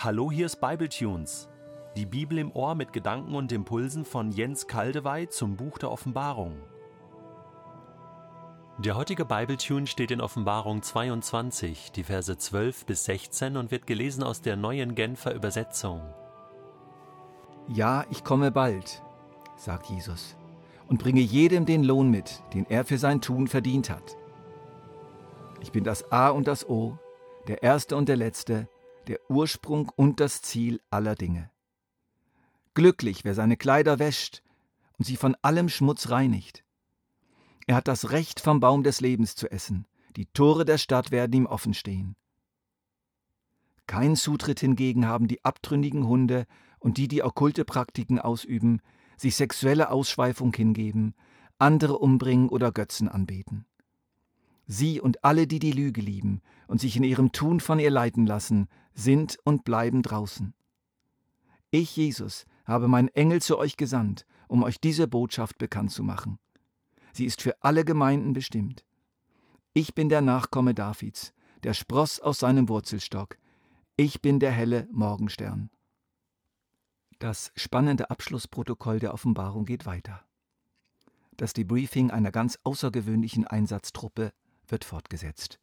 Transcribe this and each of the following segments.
Hallo, hier ist Bibletunes. Die Bibel im Ohr mit Gedanken und Impulsen von Jens Kaldewey zum Buch der Offenbarung. Der heutige Bibletune steht in Offenbarung 22, die Verse 12 bis 16 und wird gelesen aus der neuen Genfer Übersetzung. Ja, ich komme bald, sagt Jesus, und bringe jedem den Lohn mit, den er für sein Tun verdient hat. Ich bin das A und das O, der Erste und der Letzte, der Ursprung und das Ziel aller Dinge. Glücklich, wer seine Kleider wäscht und sie von allem Schmutz reinigt. Er hat das Recht vom Baum des Lebens zu essen, die Tore der Stadt werden ihm offen stehen. Kein Zutritt hingegen haben die abtrünnigen Hunde und die, die okkulte Praktiken ausüben, sich sexuelle Ausschweifung hingeben, andere umbringen oder Götzen anbeten. Sie und alle, die die Lüge lieben und sich in ihrem Tun von ihr leiten lassen, sind und bleiben draußen. Ich, Jesus, habe meinen Engel zu euch gesandt, um euch diese Botschaft bekannt zu machen. Sie ist für alle Gemeinden bestimmt. Ich bin der Nachkomme Davids, der Spross aus seinem Wurzelstock. Ich bin der helle Morgenstern. Das spannende Abschlussprotokoll der Offenbarung geht weiter. Das Debriefing einer ganz außergewöhnlichen Einsatztruppe wird fortgesetzt.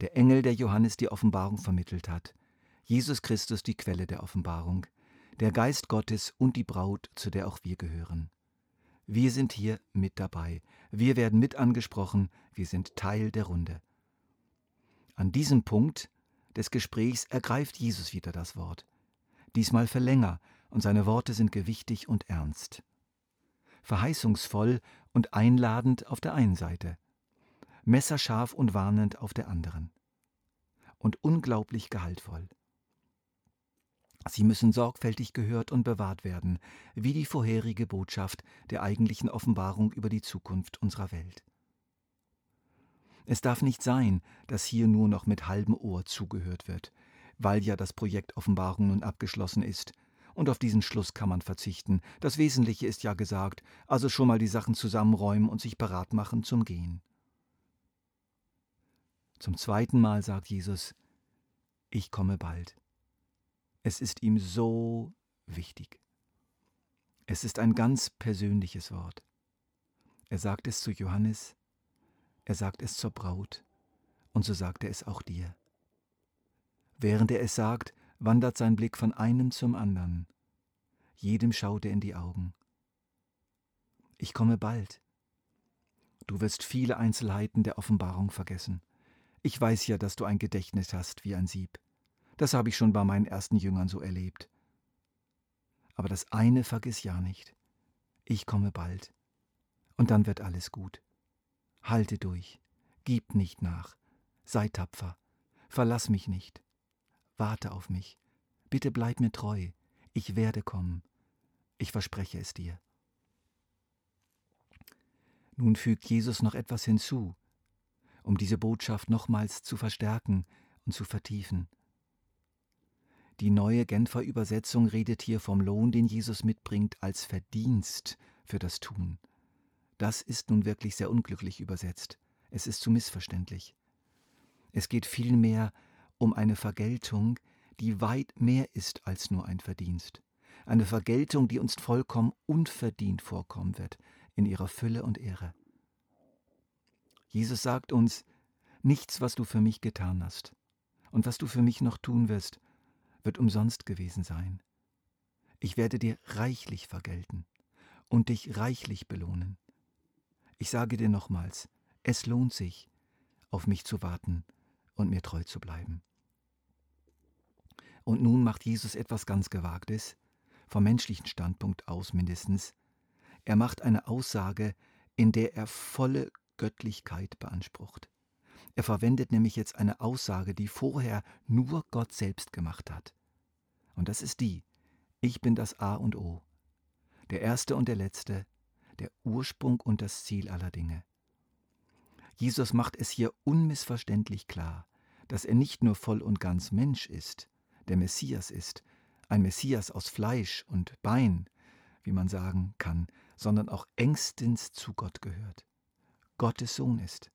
Der Engel, der Johannes die Offenbarung vermittelt hat, Jesus Christus die Quelle der Offenbarung, der Geist Gottes und die Braut, zu der auch wir gehören. Wir sind hier mit dabei, wir werden mit angesprochen, wir sind Teil der Runde. An diesem Punkt des Gesprächs ergreift Jesus wieder das Wort, diesmal für länger, und seine Worte sind gewichtig und ernst. Verheißungsvoll und einladend auf der einen Seite, messerscharf und warnend auf der anderen. Und unglaublich gehaltvoll. Sie müssen sorgfältig gehört und bewahrt werden, wie die vorherige Botschaft der eigentlichen Offenbarung über die Zukunft unserer Welt. Es darf nicht sein, dass hier nur noch mit halbem Ohr zugehört wird, weil ja das Projekt Offenbarung nun abgeschlossen ist, und auf diesen Schluss kann man verzichten. Das Wesentliche ist ja gesagt, also schon mal die Sachen zusammenräumen und sich parat machen zum Gehen. Zum zweiten Mal sagt Jesus, ich komme bald. Es ist ihm so wichtig. Es ist ein ganz persönliches Wort. Er sagt es zu Johannes, er sagt es zur Braut, und so sagt er es auch dir. Während er es sagt, wandert sein Blick von einem zum anderen. Jedem schaut er in die Augen. Ich komme bald. Du wirst viele Einzelheiten der Offenbarung vergessen. Ich weiß ja, dass du ein Gedächtnis hast wie ein Sieb. Das habe ich schon bei meinen ersten Jüngern so erlebt. Aber das eine vergiss ja nicht. Ich komme bald. Und dann wird alles gut. Halte durch. Gib nicht nach. Sei tapfer. Verlass mich nicht. Warte auf mich. Bitte bleib mir treu. Ich werde kommen. Ich verspreche es dir. Nun fügt Jesus noch etwas hinzu, um diese Botschaft nochmals zu verstärken und zu vertiefen. Die neue Genfer Übersetzung redet hier vom Lohn, den Jesus mitbringt, als Verdienst für das Tun. Das ist nun wirklich sehr unglücklich übersetzt. Es ist zu missverständlich. Es geht vielmehr um eine Vergeltung, die weit mehr ist als nur ein Verdienst. Eine Vergeltung, die uns vollkommen unverdient vorkommen wird, in ihrer Fülle und Ehre. Jesus sagt uns, nichts, was du für mich getan hast und was du für mich noch tun wirst, wird umsonst gewesen sein. Ich werde dir reichlich vergelten und dich reichlich belohnen. Ich sage dir nochmals, es lohnt sich, auf mich zu warten und mir treu zu bleiben. Und nun macht Jesus etwas ganz Gewagtes, vom menschlichen Standpunkt aus mindestens. Er macht eine Aussage, in der er volle Göttlichkeit beansprucht. Er verwendet nämlich jetzt eine Aussage, die vorher nur Gott selbst gemacht hat. Und das ist die, ich bin das A und O, der Erste und der Letzte, der Ursprung und das Ziel aller Dinge. Jesus macht es hier unmissverständlich klar, dass er nicht nur voll und ganz Mensch ist, der Messias ist, ein Messias aus Fleisch und Bein, wie man sagen kann, sondern auch engstens zu Gott gehört. Gottes Sohn ist,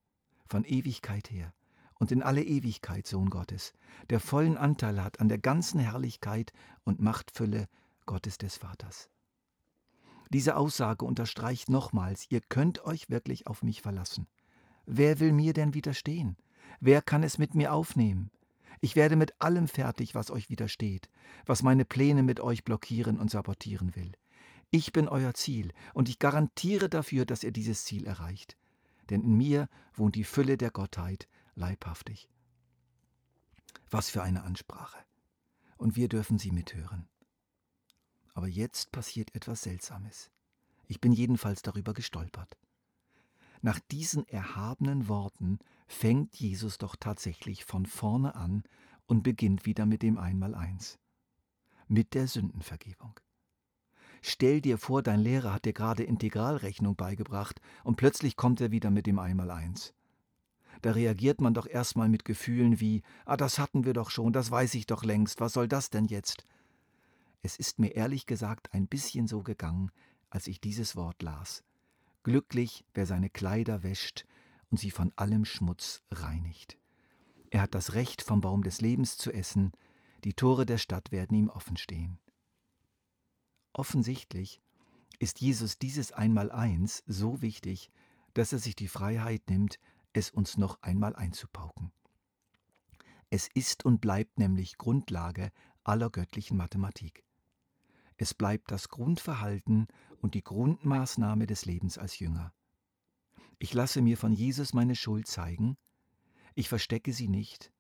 von Ewigkeit her, und in alle Ewigkeit Sohn Gottes, der vollen Anteil hat an der ganzen Herrlichkeit und Machtfülle Gottes des Vaters. Diese Aussage unterstreicht nochmals, ihr könnt euch wirklich auf mich verlassen. Wer will mir denn widerstehen? Wer kann es mit mir aufnehmen? Ich werde mit allem fertig, was euch widersteht, was meine Pläne mit euch blockieren und sabotieren will. Ich bin euer Ziel und ich garantiere dafür, dass ihr dieses Ziel erreicht. Denn in mir wohnt die Fülle der Gottheit leibhaftig. Was für eine Ansprache. Und wir dürfen sie mithören. Aber jetzt passiert etwas Seltsames. Ich bin jedenfalls darüber gestolpert. Nach diesen erhabenen Worten fängt Jesus doch tatsächlich von vorne an und beginnt wieder mit dem Einmaleins. Mit der Sündenvergebung. Stell dir vor, dein Lehrer hat dir gerade Integralrechnung beigebracht und plötzlich kommt er wieder mit dem Einmaleins. Da reagiert man doch erstmal mit Gefühlen wie, ah, das hatten wir doch schon, das weiß ich doch längst, was soll das denn jetzt? Es ist mir ehrlich gesagt ein bisschen so gegangen, als ich dieses Wort las. Glücklich, wer seine Kleider wäscht und sie von allem Schmutz reinigt. Er hat das Recht, vom Baum des Lebens zu essen, die Tore der Stadt werden ihm offen stehen. Offensichtlich ist Jesus dieses Einmaleins so wichtig, dass er sich die Freiheit nimmt, es uns noch einmal einzupauken. Es ist und bleibt nämlich Grundlage aller göttlichen Mathematik. Es bleibt das Grundverhalten und die Grundmaßnahme des Lebens als Jünger. Ich lasse mir von Jesus meine Schuld zeigen, ich verstecke sie nicht,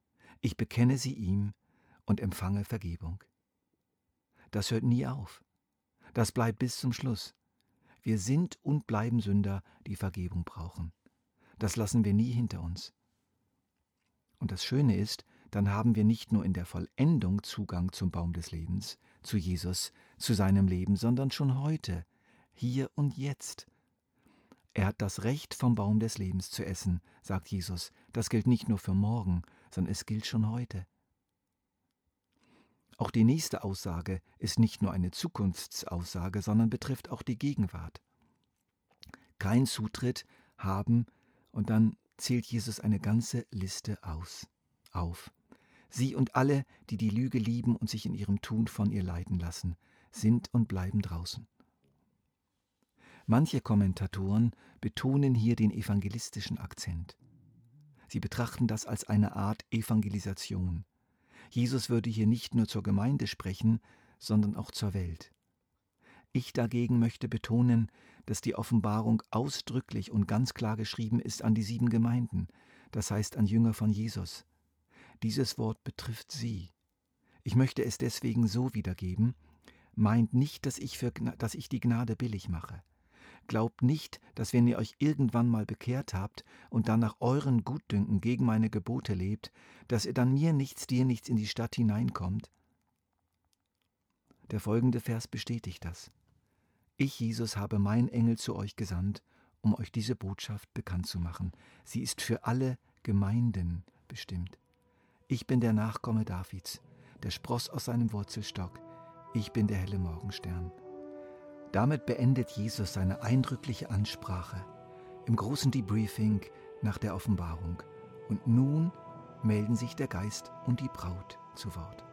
ich bekenne sie ihm und empfange Vergebung. Das hört nie auf. Das bleibt bis zum Schluss. Wir sind und bleiben Sünder, die Vergebung brauchen. Das lassen wir nie hinter uns. Und das Schöne ist, dann haben wir nicht nur in der Vollendung Zugang zum Baum des Lebens, zu Jesus, zu seinem Leben, sondern schon heute, hier und jetzt. Er hat das Recht, vom Baum des Lebens zu essen, sagt Jesus. Das gilt nicht nur für morgen, sondern es gilt schon heute. Auch die nächste Aussage ist nicht nur eine Zukunftsaussage, sondern betrifft auch die Gegenwart. Kein Zutritt haben und dann zählt Jesus eine ganze Liste aus, auf. Sie und alle, die die Lüge lieben und sich in ihrem Tun von ihr leiten lassen, sind und bleiben draußen. Manche Kommentatoren betonen hier den evangelistischen Akzent. Sie betrachten das als eine Art Evangelisation. Jesus würde hier nicht nur zur Gemeinde sprechen, sondern auch zur Welt. Ich dagegen möchte betonen, dass die Offenbarung ausdrücklich und ganz klar geschrieben ist an die sieben Gemeinden, das heißt an Jünger von Jesus. Dieses Wort betrifft sie. Ich möchte es deswegen so wiedergeben, meint nicht, dass ich, für, dass ich die Gnade billig mache. Glaubt nicht, dass wenn ihr euch irgendwann mal bekehrt habt und dann nach euren Gutdünken gegen meine Gebote lebt, dass ihr dann mir nichts, dir nichts in die Stadt hineinkommt. Der folgende Vers bestätigt das. Ich, Jesus, habe mein Engel zu euch gesandt, um euch diese Botschaft bekannt zu machen. Sie ist für alle Gemeinden bestimmt. Ich bin der Nachkomme Davids, der Spross aus seinem Wurzelstock. Ich bin der helle Morgenstern. Damit beendet Jesus seine eindrückliche Ansprache im großen Debriefing nach der Offenbarung. Und nun melden sich der Geist und die Braut zu Wort.